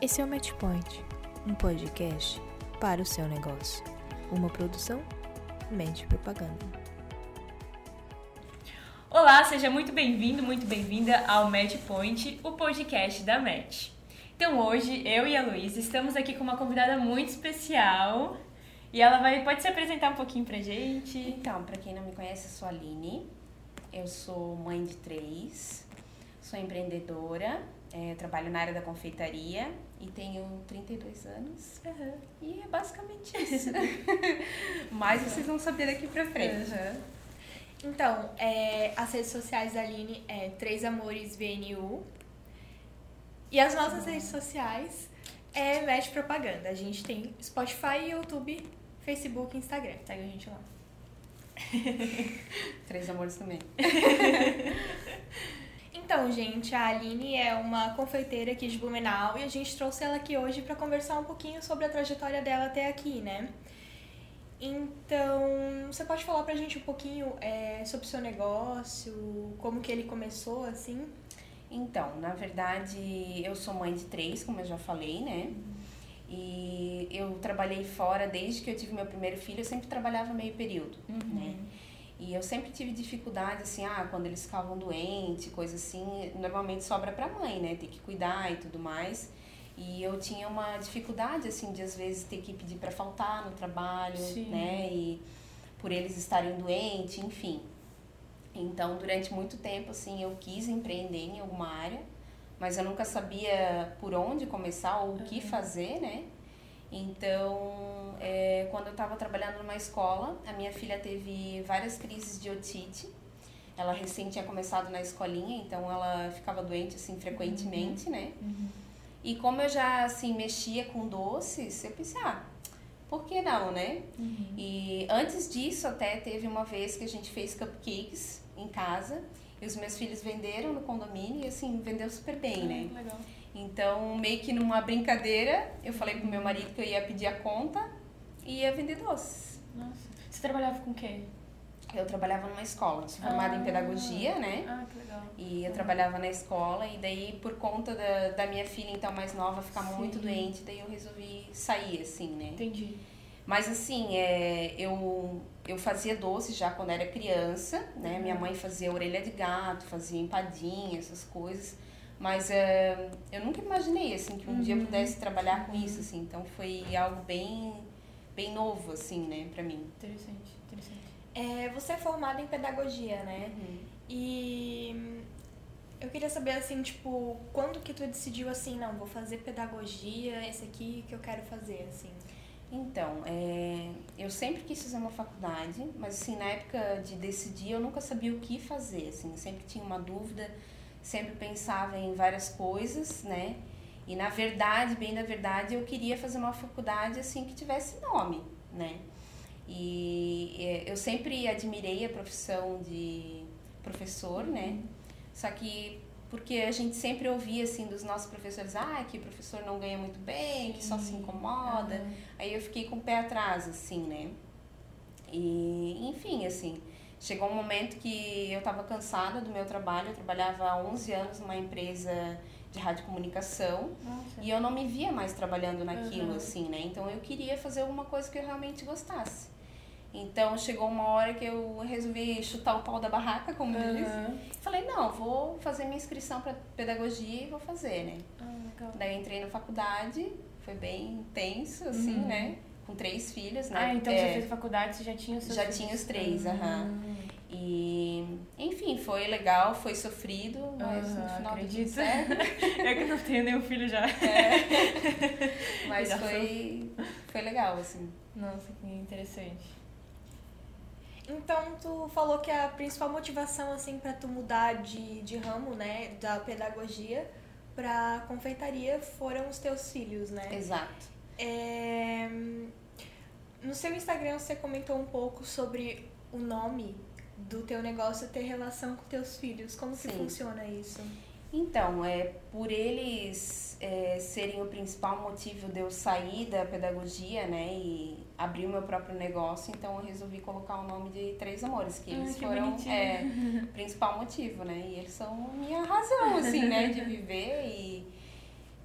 Esse é o Matchpoint, um podcast para o seu negócio. Uma produção Mente Propaganda. Olá, seja muito bem-vindo, muito bem-vinda ao Matchpoint, o podcast da Match. Então hoje eu e a Luísa estamos aqui com uma convidada muito especial e ela vai pode se apresentar um pouquinho pra gente. Então, para quem não me conhece, eu sou a Aline, eu sou mãe de três, sou empreendedora, é, trabalho na área da confeitaria e tenho 32 anos. Uhum. E é basicamente isso. Mas vocês vão saber daqui pra frente. Uhum. Então, é, as redes sociais da Aline é Três Amores VNU. E as nossas redes sociais é Match Propaganda. A gente tem Spotify, YouTube, Facebook e Instagram. Segue a gente lá. Três amores também. Então, gente, a Aline é uma confeiteira aqui de Blumenau e a gente trouxe ela aqui hoje para conversar um pouquinho sobre a trajetória dela até aqui, né? Então, você pode falar pra gente um pouquinho é, sobre o seu negócio, como que ele começou, assim? Então, na verdade, eu sou mãe de três, como eu já falei, né? E eu trabalhei fora desde que eu tive meu primeiro filho, eu sempre trabalhava meio período, né? E eu sempre tive dificuldade, assim, ah, quando eles ficavam doentes, coisa assim, normalmente sobra pra mãe, né? Ter que cuidar e tudo mais. E eu tinha uma dificuldade, assim, de às vezes ter que pedir para faltar no trabalho, Sim. né? E por eles estarem doentes, enfim. Então, durante muito tempo, assim, eu quis empreender em alguma área, mas eu nunca sabia por onde começar ou o que fazer, né? Então, é, quando eu estava trabalhando numa escola, a minha filha teve várias crises de otite. Ela recém tinha começado na escolinha, então ela ficava doente assim frequentemente, né? E como eu já assim mexia com doces, eu pensei, ah, por que não, né? E antes disso até teve uma vez que a gente fez cupcakes em casa e os meus filhos venderam no condomínio e assim vendeu super bem, né? Legal. Então, meio que numa brincadeira, eu falei pro meu marido que eu ia pedir a conta e ia vender doces. Nossa. Você trabalhava com o quê? Eu trabalhava numa escola, sou formada em Ah. pedagogia, né? Ah, que legal. E eu trabalhava na escola e daí por conta da, da minha filha então mais nova ficar Sim. muito doente, daí eu resolvi sair assim, né? Entendi. Mas assim, é, eu, eu fazia doces já quando era criança, né? Minha mãe fazia orelha de gato, fazia empadinha, essas coisas. Mas é, eu nunca imaginei assim que um dia eu pudesse trabalhar com isso, assim. Então foi algo bem, bem novo, assim, né, pra mim. Interessante, interessante. É, você é formada em pedagogia, né? E hum, eu queria saber, assim, tipo, quando que tu decidiu, assim, não, vou fazer pedagogia, esse aqui que eu quero fazer, assim? Então, é, eu sempre quis fazer uma faculdade, mas assim, na época de decidir eu nunca sabia o que fazer, assim, eu sempre tinha uma dúvida, sempre pensava em várias coisas, né? E na verdade, bem na verdade, eu queria fazer uma faculdade assim que tivesse nome, né? E é, eu sempre admirei a profissão de professor, né? Só que porque a gente sempre ouvia assim dos nossos professores, ah, que o professor não ganha muito bem, que só se incomoda. Aí eu fiquei com o pé atrás, assim, né? E, enfim, assim, chegou um momento que eu estava cansada do meu trabalho. Eu trabalhava há 11 anos numa empresa de radiocomunicação Nossa. e eu não me via mais trabalhando naquilo, Uhum. assim, né? Então eu queria fazer alguma coisa que eu realmente gostasse. Então chegou uma hora que eu resolvi chutar o pau da barraca, como diz. Aham. Falei, não, vou fazer minha inscrição para pedagogia e vou fazer, né? Ah, legal. Daí eu entrei na faculdade, foi bem intenso, assim, Uhum. né? Com três filhos, né? Ah, então É, você fez faculdade, você já tinha os seus Já filhos? tinha os três, Ah. aham. E, enfim, foi legal, foi sofrido, mas no Aham, final acredito. certo. Eu que não tenho nenhum filho já. Mas Já foi, foi legal, assim. Nossa, que interessante. Então, tu falou que a principal motivação, assim, pra tu mudar de, de ramo, né, da pedagogia pra confeitaria foram os teus filhos, né? Exato. É, No seu Instagram você comentou um pouco sobre o nome do teu negócio ter relação com teus filhos. Como que Sim. funciona isso? Então, é, por eles é, serem o principal motivo de eu sair da pedagogia, né, e abrir o meu próprio negócio, então eu resolvi colocar o nome de Três Amores, que Ah, eles que foram é, o principal motivo, né, e eles são a minha razão, assim, né, de viver e,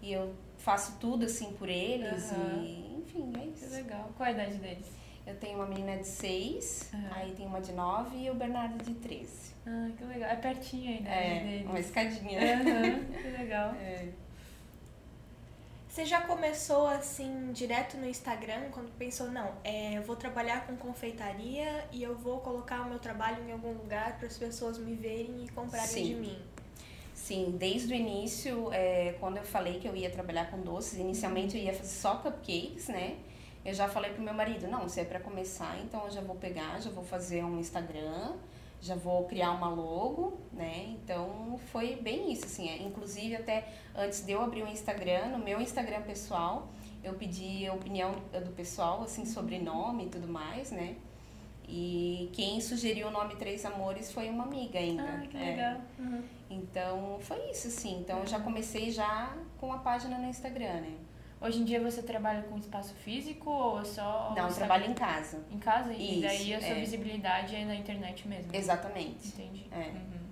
e eu faço tudo assim por eles Aham. e enfim, é Que isso. legal. Qual a idade deles? Eu tenho uma menina de 6, Aham. aí tem uma de 9 e o Bernardo de 13. Ah, que legal. É pertinho a idade É, deles. uma escadinha. Aham, que legal. É. Você já começou assim, direto no Instagram, quando pensou, não, é, eu vou trabalhar com confeitaria e eu vou colocar o meu trabalho em algum lugar para as pessoas me verem e comprarem Sim. de mim? Sim, desde o início, é, quando eu falei que eu ia trabalhar com doces, inicialmente eu ia fazer só cupcakes, né? Eu já falei pro meu marido, não, se é para começar, então eu já vou pegar, já vou fazer um Instagram, já vou criar uma logo, né? Então foi bem isso, assim. é. Inclusive, até antes de eu abrir o Instagram, no meu Instagram pessoal, eu pedi a opinião do pessoal, assim, sobre nome e tudo mais, né? E quem sugeriu o nome Três Amores foi uma amiga ainda. Ah, que é. legal. Uhum. Então foi isso, assim. Então eu já comecei já com a página no Instagram, né? Hoje em dia você trabalha com espaço físico ou só. Não, eu trabalho em casa. Em casa? e Isso, daí a sua é. visibilidade é na internet mesmo. Exatamente. Entendi. É. Uhum.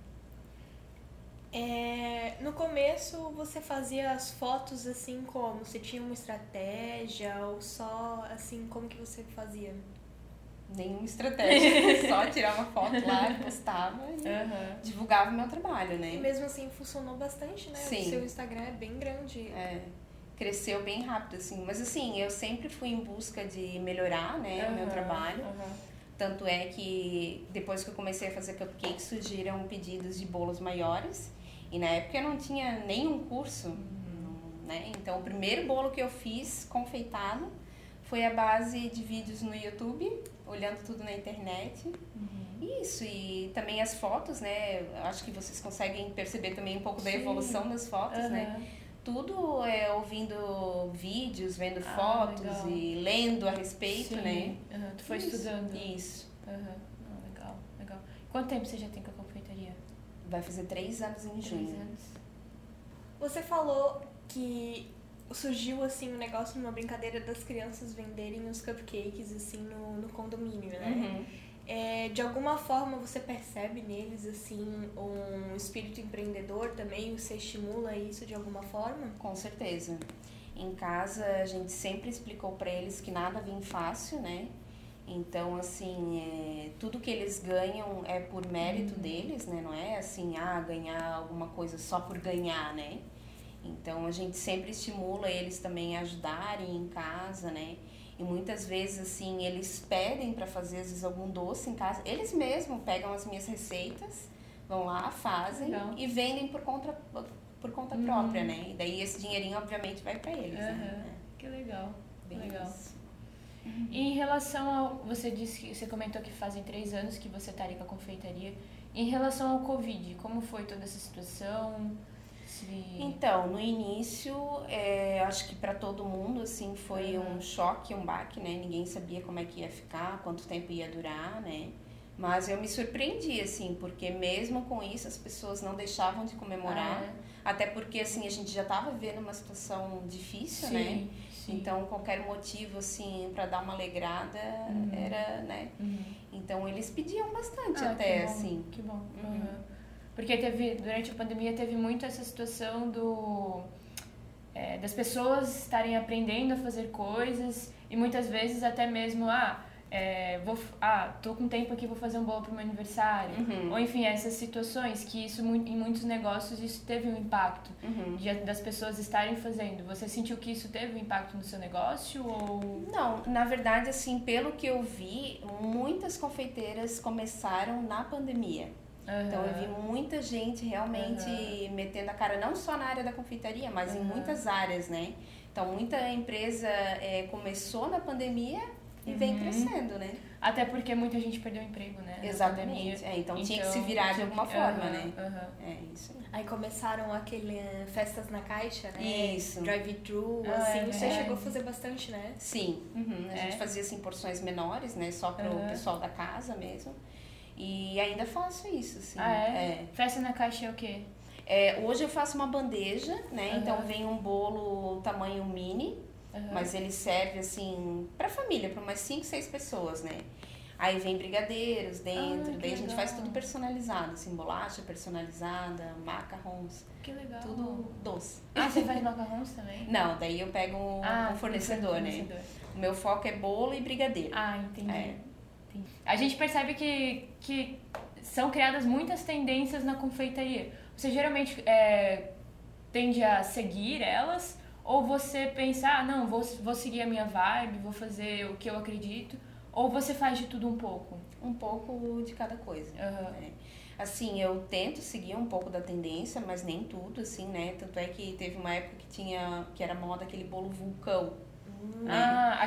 É, no começo você fazia as fotos assim como? Você tinha uma estratégia ou só assim, como que você fazia? Nenhuma estratégia. Só tirar uma foto lá, postava e Aham. divulgava o meu trabalho, E né? mesmo assim funcionou bastante, né? Sim. O seu Instagram é bem grande. É, cresceu bem rápido, assim. Mas assim, eu sempre fui em busca de melhorar, né, o meu trabalho. aham. Tanto é que depois que eu comecei a fazer cupcakes, surgiram pedidos de bolos maiores. E na época eu não tinha nenhum curso, não- né? Então o primeiro bolo que eu fiz confeitado foi a base de vídeos no YouTube, olhando tudo na internet. Isso, e também as fotos, né? Eu Acho que vocês conseguem perceber também um pouco da Sim. evolução das fotos, né? Aham. Tudo é ouvindo vídeos, vendo Ah, fotos legal. e lendo a respeito, Sim. né? Aham, Tu foi Isso, estudando. Isso. Não, legal, legal. Quanto tempo você já tem com a confeitaria? Vai fazer três anos em Três junho. anos. Você falou que surgiu assim o negócio numa brincadeira das crianças venderem os cupcakes assim no, no condomínio, né? Uhum. É, de alguma forma você percebe neles assim um espírito empreendedor também? Você estimula isso de alguma forma? Com certeza. Em casa a gente sempre explicou para eles que nada vem fácil, né? Então, assim, é, tudo que eles ganham é por mérito deles, né? Não é assim, ah, ganhar alguma coisa só por ganhar, né? Então, a gente sempre estimula eles também a ajudarem em casa, né? E muitas vezes, assim, eles pedem para fazer, às vezes, algum doce em casa. Eles mesmos pegam as minhas receitas, vão lá, fazem Legal. e vendem por conta, por conta Uhum. própria, né? E daí esse dinheirinho, obviamente, vai para eles, Aham. né? Que legal. É, bem legal. isso. E em relação ao. Você disse que você comentou que fazem três anos que você está ali com a confeitaria. Em relação ao Covid, como foi toda essa situação? Se... Então, no início, é, acho que para todo mundo, assim, foi Uhum. um choque, um baque, né? Ninguém sabia como é que ia ficar, quanto tempo ia durar, né? Mas eu me surpreendi, assim, porque mesmo com isso as pessoas não deixavam de comemorar. Ah, Até porque, assim, a gente já estava vivendo uma situação difícil, sim, né? sim. Então, qualquer motivo, assim, para dar uma alegrada Uhum. era, né? Uhum. Então, eles pediam bastante Ah, até, que bom, assim. Que bom. Uhum. Porque teve, durante a pandemia, teve muito essa situação do. é, das pessoas estarem aprendendo a fazer coisas e muitas vezes até mesmo, ah, é, vou, ah, tô com tempo aqui, vou fazer um bolo pro meu aniversário. Uhum. Ou enfim, essas situações que isso em muitos negócios isso teve um impacto Uhum. de, das pessoas estarem fazendo. Você sentiu que isso teve um impacto no seu negócio ou Não, na verdade, assim, pelo que eu vi, muitas confeiteiras começaram na pandemia. Então eu vi muita gente realmente metendo a cara, não só na área da confeitaria, mas em Aham. muitas áreas, né? Então muita empresa é, começou na pandemia e vem Uhum. crescendo, né? até porque muita gente perdeu o emprego, né? Exatamente. É, então, tinha que se Então, virar de alguma forma, né? É isso aí. Começaram aquele eh, festas na caixa, né? Isso. Drive-thru, Ah, assim. é Você verdade. chegou a fazer bastante, né? Sim, uhum, a É? gente fazia assim porções menores, né? Só para o pessoal da casa mesmo. E ainda faço isso, assim. Ah, é? Festa na caixa é o quê? É, hoje eu faço uma bandeja, né? Aham. Então vem um bolo tamanho mini, Aham. mas ele serve assim para família, para umas 5, 6 pessoas, né? Aí vem brigadeiros dentro, Ah, daí a gente faz tudo personalizado, assim, bolacha personalizada, macarrons, Que legal. tudo doce. Ah, você faz macarrons também? Não, daí eu pego um, Ah, um fornecedor, né? fornecedor. O meu foco é bolo e brigadeiro. Ah, entendi. É. A gente percebe que, que são criadas muitas tendências na confeitaria. Você geralmente é, tende a seguir elas? Ou você pensa, ah, não, vou, vou seguir a minha vibe, vou fazer o que eu acredito? Ou você faz de tudo um pouco? Um pouco de cada coisa. Aham. né? Assim, eu tento seguir um pouco da tendência, mas nem tudo, assim, né? Tanto é que teve uma época que tinha, que era moda aquele bolo vulcão. né?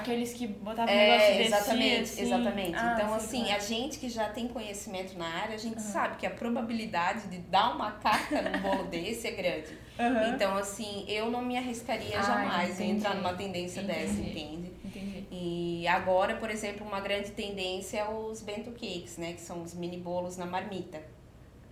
Aqueles que botavam um negócio É, desse exatamente, assim. exatamente. Ah, então, sei assim, é. a gente que já tem conhecimento na área, a gente sabe que a probabilidade de dar uma caca num bolo desse é grande. Aham. Então, assim, eu não me arriscaria Ah, jamais em entendi. entrar numa tendência dessa, Entendi. entende? Entendi. E agora, por exemplo, uma grande tendência é os bento cakes, né? Que são os mini bolos na marmita.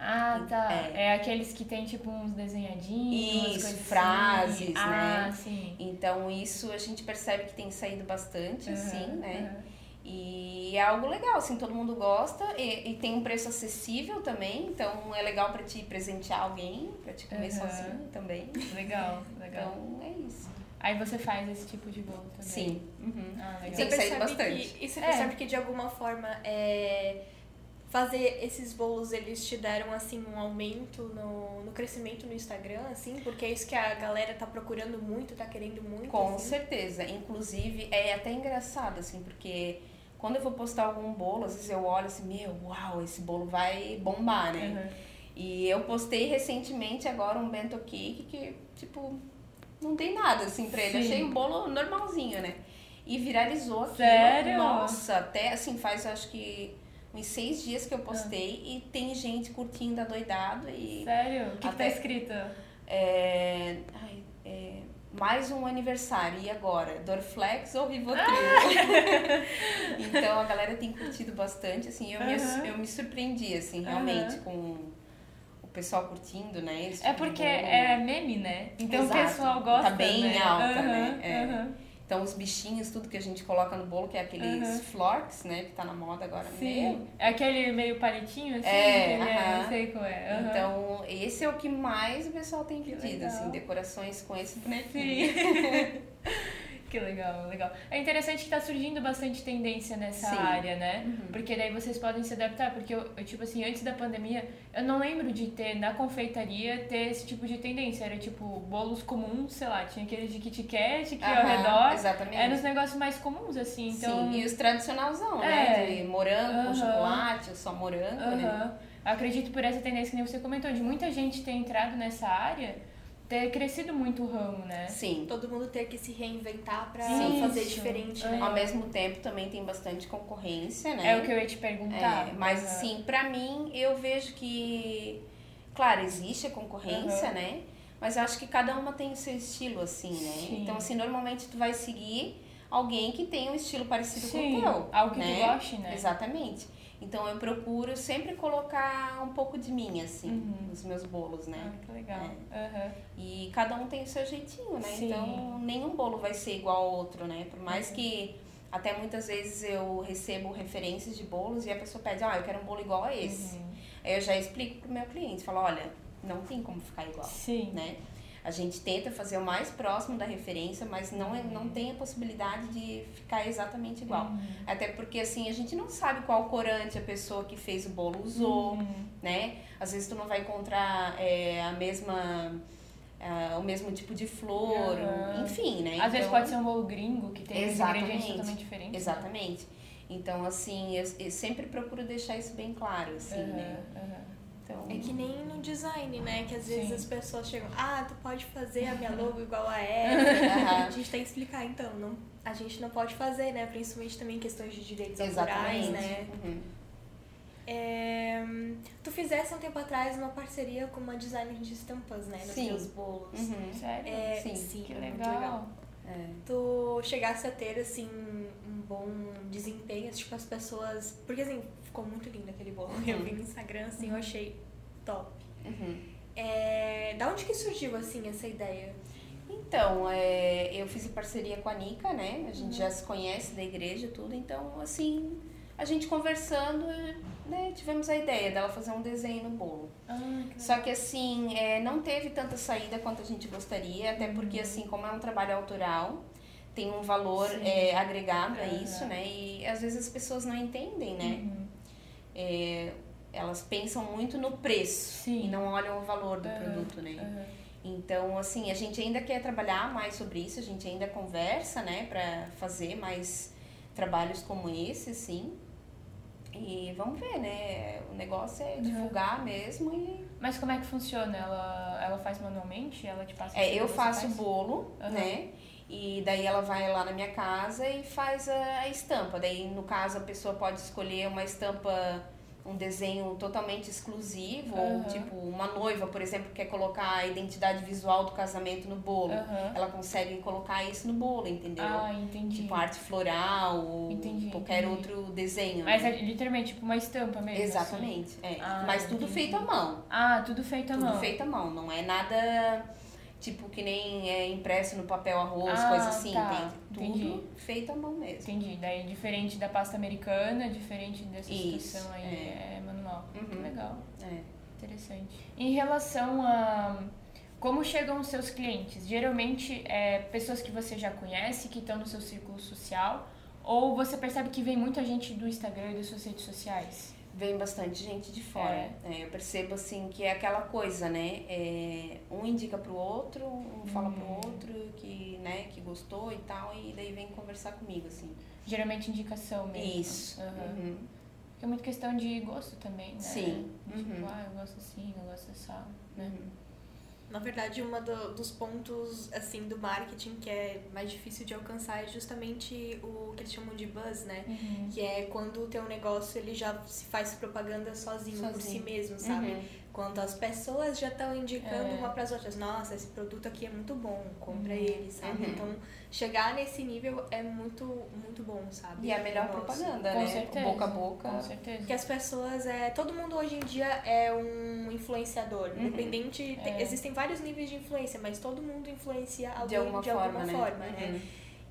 Ah, tá. É. É, aqueles que tem tipo uns desenhadinhos, umas Isso, coisas assim. frases, ah, né? sim. Então, isso a gente percebe que tem saído bastante, assim, Aham, né? aham. E é algo legal, assim, todo mundo gosta e, e tem um preço acessível também, então é legal pra te presentear alguém, pra te comer Aham. sozinho também. Legal, legal. Então é isso. Aí você faz esse tipo de bolo também? Sim. Uhum. Ah, legal. Tem Você saído percebe bastante. que, e você É. percebe que de alguma forma é, fazer esses bolos eles te deram assim um aumento no, no crescimento no Instagram, assim, porque é isso que a galera tá procurando muito, tá querendo muito. Com assim. certeza. Inclusive, é até engraçado, assim, porque quando eu vou postar algum bolo, às vezes eu olho assim, meu, uau, esse bolo vai bombar, né? Aham. E eu postei recentemente agora um bento cake que, tipo, não tem nada assim pra ele. Sim. Achei um bolo normalzinho, né? E viralizou aquilo. Sério? Nossa, até assim, faz acho que uns seis dias que eu postei e tem gente curtindo adoidado e. Sério? O que, que tá Até- escrito? É, ai, é, mais um aniversário, e agora? Dorflex ou Rivotril? então a galera tem curtido bastante, assim, eu, me, eu me surpreendi, assim, realmente, com o pessoal curtindo, né? esse É porque é meme, né? Então Exato. o pessoal gosta, Tá bem né? alta, né? É. Então os bichinhos, tudo que a gente coloca no bolo, que é aqueles florks, né? Que tá na moda agora Sim. mesmo. É aquele meio palitinho, assim? É, que ele é, eu sei qual é. Então, esse é o que mais o pessoal tem pedido, assim, decorações com esse bonequinho. Que legal, legal. É interessante que tá surgindo bastante tendência nessa Sim. área, né? Uhum. Porque daí vocês podem se adaptar. Porque, eu, eu, tipo assim, antes da pandemia, eu não lembro de ter na confeitaria ter esse tipo de tendência. Era tipo bolos comuns, sei lá, tinha aqueles de Kit Kat que ao Aham, redor. Exatamente. Eram os negócios mais comuns, assim. Então, Sim, e os tradicionalzão, É. né? De morango Aham. com chocolate, ou só morango, né? Acredito por essa tendência que nem você comentou, de muita gente ter entrado nessa área, ter crescido muito o ramo, né? Sim. Todo mundo ter que se reinventar pra Sim. fazer Isso. diferente, né? Ao mesmo tempo também tem bastante concorrência, né? É o que eu ia te perguntar. É, mas Aham. assim, pra mim, eu vejo que, claro, existe a concorrência, Aham. né? Mas eu acho que cada uma tem o seu estilo, assim, né? Sim. Então, assim, normalmente tu vai seguir alguém que tem um estilo parecido Sim, com o teu. algo que né? tu goste, né? Exatamente. Então, eu procuro sempre colocar um pouco de mim, assim, Uhum. nos meus bolos, né? Ah, que legal. Aham. E cada um tem o seu jeitinho, né? Sim. Então, nenhum bolo vai ser igual ao outro, né? Por mais Uhum. que até muitas vezes eu recebo referências de bolos e a pessoa pede, ah, eu quero um bolo igual a esse. Uhum. Aí eu já explico pro meu cliente, falo, olha, não tem como ficar igual, Sim. né? A gente tenta fazer o mais próximo da referência, mas não, é, não tem a possibilidade de ficar exatamente igual. Uhum. Até porque, assim, a gente não sabe qual corante a pessoa que fez o bolo usou, Uhum. né? Às vezes tu não vai encontrar é, a mesma... ah, o mesmo tipo de flor, Aham. enfim, né? Às vezes Então- pode ser um bolo gringo, que tem ingredientes totalmente diferentes. Exatamente. Então, assim, eu, eu sempre procuro deixar isso bem claro, assim, né? Então, É que nem no design, né? Que às vezes Sim. as pessoas chegam, ah, tu pode fazer a minha logo igual a ela. Aham. a gente tem que explicar, então, não, a gente não pode fazer, né? Principalmente também em questões de direitos Exatamente. autorais, né? Uhum. É, tu fizesse um tempo atrás uma parceria com uma designer de estampas, né? Nos Sim. teus bolos. Uhum. Sério? É, Sim. sim, Que é muito legal. É. tu chegasse a ter, assim, bom desempenho, tipo, as pessoas... Porque, assim, ficou muito lindo aquele bolo. Eu vi no Instagram, assim, eu achei top. Uhum. É, da onde que surgiu, assim, essa ideia? Então, é, eu fiz em parceria com a Nica, né? A gente Uhum. já se conhece da igreja tudo, então, assim, a gente conversando, né, tivemos a ideia dela fazer um desenho no bolo. Ah, que Só que assim, é, não teve tanta saída quanto a gente gostaria, até porque assim, como é um trabalho autoral, tem um valor é, agregado a Aham. isso, né? E às vezes as pessoas não entendem, né? Uhum. É, elas pensam muito no preço Sim. e não olham o valor do Aham, produto, né? aham. Então, assim, a gente ainda quer trabalhar mais sobre isso, a gente ainda conversa, né, pra fazer mais trabalhos como esse, assim. E vamos ver, né? O negócio é divulgar mesmo e. Mas como é que funciona? Ela, ela faz manualmente? Ela te passa É, eu faço o bolo, né? E daí ela vai lá na minha casa e faz a, estampa. Daí, no caso, a pessoa pode escolher uma estampa, um desenho totalmente exclusivo, ou Aham. tipo, uma noiva, por exemplo, quer colocar a identidade visual do casamento no bolo. Aham. Ela consegue colocar isso no bolo, entendeu? Ah, entendi. Tipo arte floral ou Entendi, qualquer entendi. outro desenho. Mas é né? literalmente tipo uma estampa mesmo. assim? Exatamente. É. Ah, Mas tudo entendi. feito à mão. Ah, tudo feito à Tudo mão. feito à mão. Não é nada tipo que nem é impresso no papel arroz, Ah, coisa assim. tá. Tem Entendi. tudo feito à mão mesmo. Entendi. Daí diferente da pasta americana, diferente dessa Isso, situação aí, é, manual. Que Uhum. legal. É. Interessante. Em relação a como chegam os seus clientes, geralmente é pessoas que você já conhece, que estão no seu círculo social, ou você percebe que vem muita gente do Instagram e das suas redes sociais? Vem bastante gente de fora. É. É, eu percebo assim que é aquela coisa, né? É, um indica pro outro, um fala pro Hum. outro que, né, que gostou e tal, e daí vem conversar comigo, assim. Geralmente indicação mesmo. Isso. Uhum. Porque é muito questão de gosto também, né? Sim. Tipo, Uhum. ah, eu gosto assim, eu gosto dessa, né? Uhum. Na verdade, um dos pontos assim do marketing que é mais difícil de alcançar é justamente o que eles chamam de buzz, né? Uhum. Que é quando o teu negócio ele já se faz propaganda sozinho, por si Sozinho. mesmo, sabe? Uhum. Quando as pessoas já estão indicando É. uma para as outras, nossa, esse produto aqui é muito bom, compra Uhum. ele, sabe? Uhum. Então, chegar nesse nível é muito muito bom, sabe? E é a melhor Nossa. propaganda, Com né? certeza. Boca a boca. Com certeza. Porque as pessoas, é, todo mundo hoje em dia é um influenciador. Uhum. Independente, te- É. existem vários níveis de influência, mas todo mundo influencia alguém De alguma forma, alguma né? forma, né?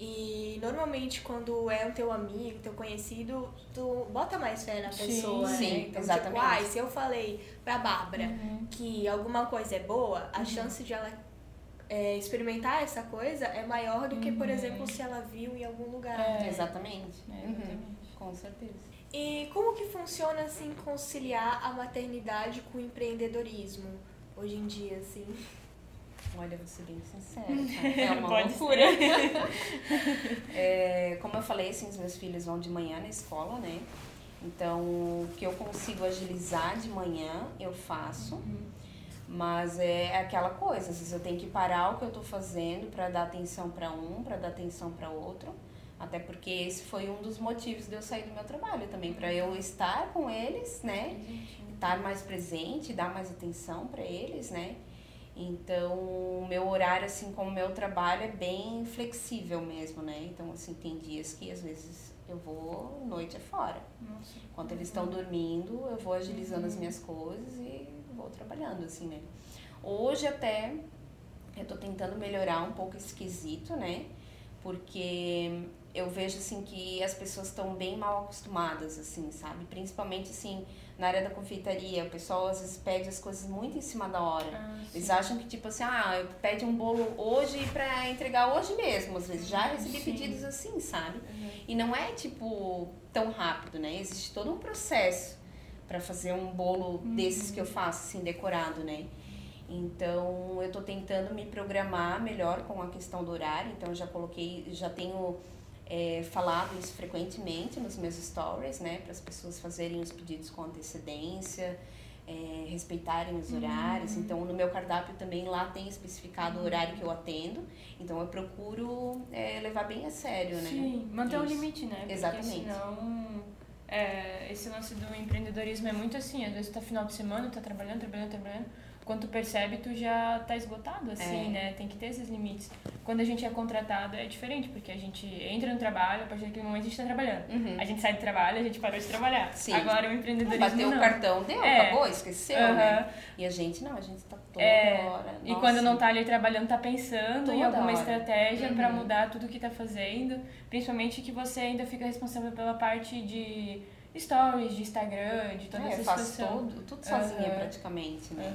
Uhum. E normalmente quando é um teu amigo, teu conhecido, tu bota mais fé na Sim, pessoa, né? sim, Então, exatamente. tipo, ai, se eu falei pra Bárbara Uhum. que alguma coisa é boa, a chance de ela é, experimentar essa coisa é maior do que, por Uhum. exemplo, se ela viu em algum lugar. É. Exatamente. É, Uhum. exatamente. Com certeza. E como que funciona, assim, conciliar a maternidade com o empreendedorismo hoje em dia, assim? Olha, vou ser bem sincera. É uma Pode loucura. É, como eu falei, assim, os meus filhos vão de manhã na escola, né? Então, o que eu consigo agilizar de manhã, eu faço. Mas é aquela coisa, às vezes eu tenho que parar o que eu tô fazendo para dar atenção para um, para dar atenção para outro. Até porque esse foi um dos motivos de eu sair do meu trabalho também, para eu estar com eles, né? Estar mais presente, dar mais atenção para eles, né? Então, o meu horário, assim como o meu trabalho, é bem flexível mesmo, né? Então, assim, tem dias que às vezes eu vou noite afora. Nossa. Enquanto eles estão dormindo, eu vou agilizando as minhas coisas e vou trabalhando, assim, né? Hoje até eu tô tentando melhorar um pouco esse quesito, né? Porque eu vejo, assim, que as pessoas estão bem mal acostumadas, assim, sabe? Principalmente, assim, na área da confeitaria. O pessoal, às vezes, pede as coisas muito em cima da hora. Ah, Eles acham que, tipo assim, ah, pede um bolo hoje pra entregar hoje mesmo. Às vezes já recebi Sim. pedidos assim, sabe? Uhum. E não é, tipo, tão rápido, né? Existe todo um processo pra fazer um bolo desses que eu faço, assim, decorado, né? Então, eu tô tentando me programar melhor com a questão do horário. Então, eu já coloquei, já tenho é, falado isso frequentemente nos meus stories, né? Para as pessoas fazerem os pedidos com antecedência, é, respeitarem os horários. Então, no meu cardápio também lá tem especificado o horário que eu atendo. Então, eu procuro é, levar bem a sério, né? Sim, manter Isso. limite, né? Porque Exatamente. senão, é, esse lance do empreendedorismo é muito assim, às vezes tá final de semana, tá trabalhando, trabalhando, trabalhando, quando tu percebe, tu já tá esgotado, assim, É. né? Tem que ter esses limites. Quando a gente é contratado é diferente, porque a gente entra no trabalho, a partir daquele momento a gente tá trabalhando. Uhum. A gente sai do trabalho, a gente parou de trabalhar. Sim. Agora o empreendedorismo Bateu não. o cartão, deu, É. acabou, esqueceu, Aham. né? E a gente não, a gente tá toda É, hora. E nossa. quando não tá ali trabalhando, tá pensando em Toda alguma hora. estratégia Uhum. mudar tudo que tá fazendo. Principalmente que você ainda fica responsável pela parte de stories, de Instagram, de toda é, essa situação. tudo, tudo sozinha praticamente, né?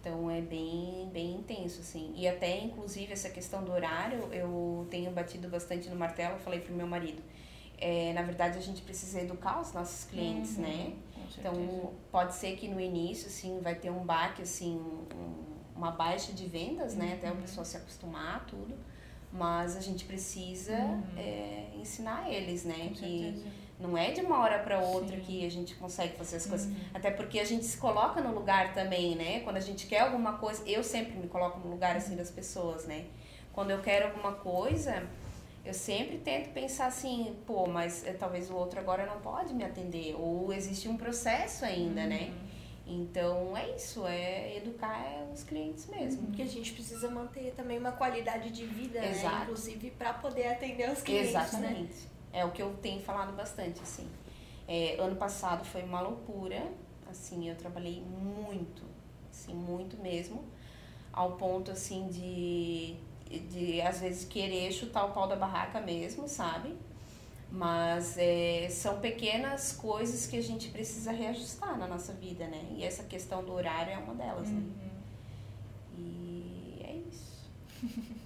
Então é bem, bem intenso, assim. E até, inclusive, essa questão do horário, eu tenho batido bastante no martelo, eu falei pro meu marido. É, na verdade, a gente precisa educar os nossos clientes, Uhum, né? Então, pode ser que no início, assim, vai ter um baque, assim, um- uma baixa de vendas, né? Até a Uhum. pessoa se acostumar a tudo. Mas a gente precisa Uhum. é, ensinar eles, né? Com que certeza. Não é de uma hora para outra Sim. que a gente consegue fazer as coisas. Uhum. Até porque a gente se coloca no lugar também, né? Quando a gente quer alguma coisa, eu sempre me coloco no lugar assim das pessoas, né? Quando eu quero alguma coisa, eu sempre tento pensar assim, pô, mas eh, talvez o outro agora não pode me atender ou existe um processo ainda, né? Uhum. Então é isso, é educar os clientes mesmo. Porque a gente precisa manter também uma qualidade de vida, né? Exato. Inclusive para poder atender os clientes, né? É o que eu tenho falado bastante, assim. É, ano passado foi uma loucura, assim, eu trabalhei muito, assim, muito mesmo, ao ponto, assim, de, de às vezes, querer chutar o pau da barraca mesmo, sabe? Mas é, são pequenas coisas que a gente precisa reajustar na nossa vida, né? E essa questão do horário é uma delas, né? Uhum. E é isso.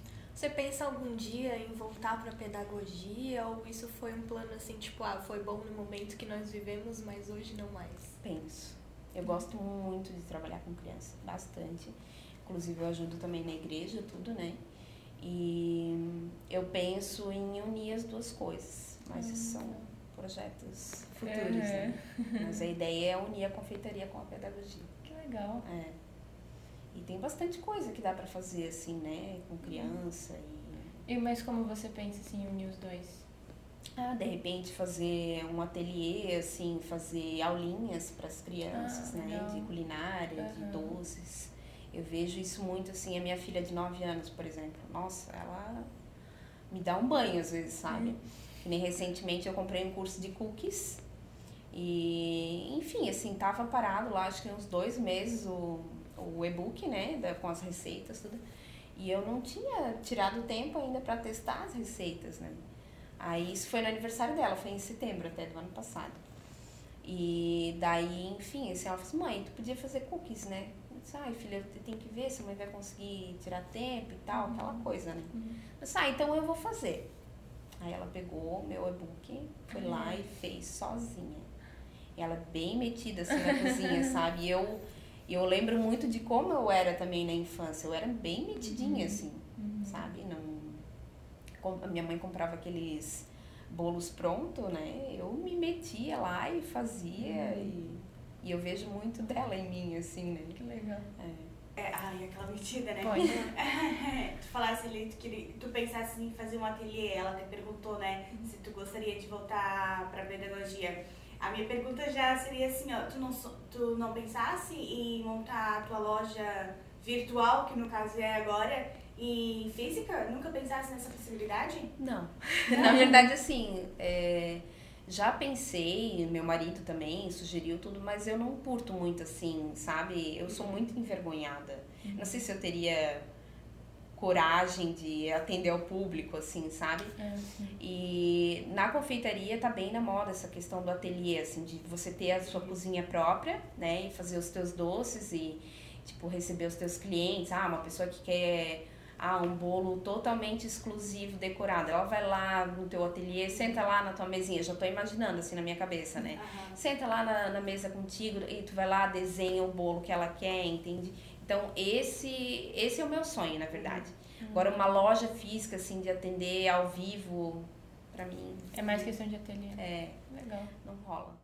Você pensa algum dia em voltar para pedagogia ou isso foi um plano assim, tipo, ah, foi bom no momento que nós vivemos, mas hoje não mais? Penso. Eu gosto muito de trabalhar com criança, bastante. Inclusive eu ajudo também na igreja, tudo, né? E eu penso em unir as duas coisas, mas isso são projetos futuros, né? Mas a ideia é unir a confeitaria com a pedagogia. Que legal. É. E tem bastante coisa que dá pra fazer assim, né, com criança e E mas como você pensa assim, unir os dois? ah, de repente fazer um ateliê, assim, fazer aulinhas para as crianças, Ah, né, legal. de culinária, de Aham. doces. Eu vejo isso muito assim, a minha filha de 9 anos, por exemplo. Nossa, ela me dá um banho às vezes, sabe? Uhum. Que nem recentemente eu comprei um curso de cookies. E, enfim, assim, tava parado lá, acho que uns dois meses o, o e-book, né, da- com as receitas, tudo. E eu não tinha tirado tempo ainda para testar as receitas, né? Aí isso foi no aniversário dela, foi em setembro até do ano passado. E daí, enfim, assim, ela falou assim, mãe, tu podia fazer cookies, né? Eu disse, ai, filha, eu tenho que ver se a mãe vai conseguir tirar tempo e tal, aquela coisa, né? Uhum. Eu disse, ah, então eu vou fazer. Aí ela pegou meu e-book, foi lá e fez sozinha. E ela bem metida assim na cozinha, sabe? E eu, eu lembro muito de como eu era também na infância. Eu era bem metidinha, assim, sabe? Não, a minha mãe comprava aqueles bolos prontos, né? Eu me metia lá e fazia. E, e eu vejo muito dela em mim, assim, né? Que legal. É. É, ai, aquela mentira, né? Pode. tu falasse ali, tu, queria, tu pensasse em fazer um ateliê, ela te perguntou, né, se tu gostaria de voltar pra pedagogia. A minha pergunta já seria assim, ó, tu não, tu não pensasse em montar a tua loja virtual, que no caso é agora, e física? Nunca pensasse nessa possibilidade? Não. Na verdade, assim, é, já pensei, meu marido também sugeriu tudo, mas eu não curto muito assim, sabe? Eu sou muito envergonhada. Não sei se eu teria coragem de atender ao público, assim, sabe? É. E na confeitaria tá bem na moda essa questão do ateliê, assim, de você ter a sua cozinha própria, né? E fazer os teus doces e, tipo, receber os teus clientes. Ah, uma pessoa que quer ah, um bolo totalmente exclusivo, decorado. Ela vai lá no teu ateliê, senta lá na tua mesinha. Já tô imaginando, assim, na minha cabeça, né? Aham. Senta lá na, na mesa contigo e tu vai lá, desenha o bolo que ela quer, entende? Então, esse, esse é o meu sonho, na verdade. Agora, uma loja física, assim, de atender ao vivo, pra mim, É mais questão de ateliê. é, Legal. não rola.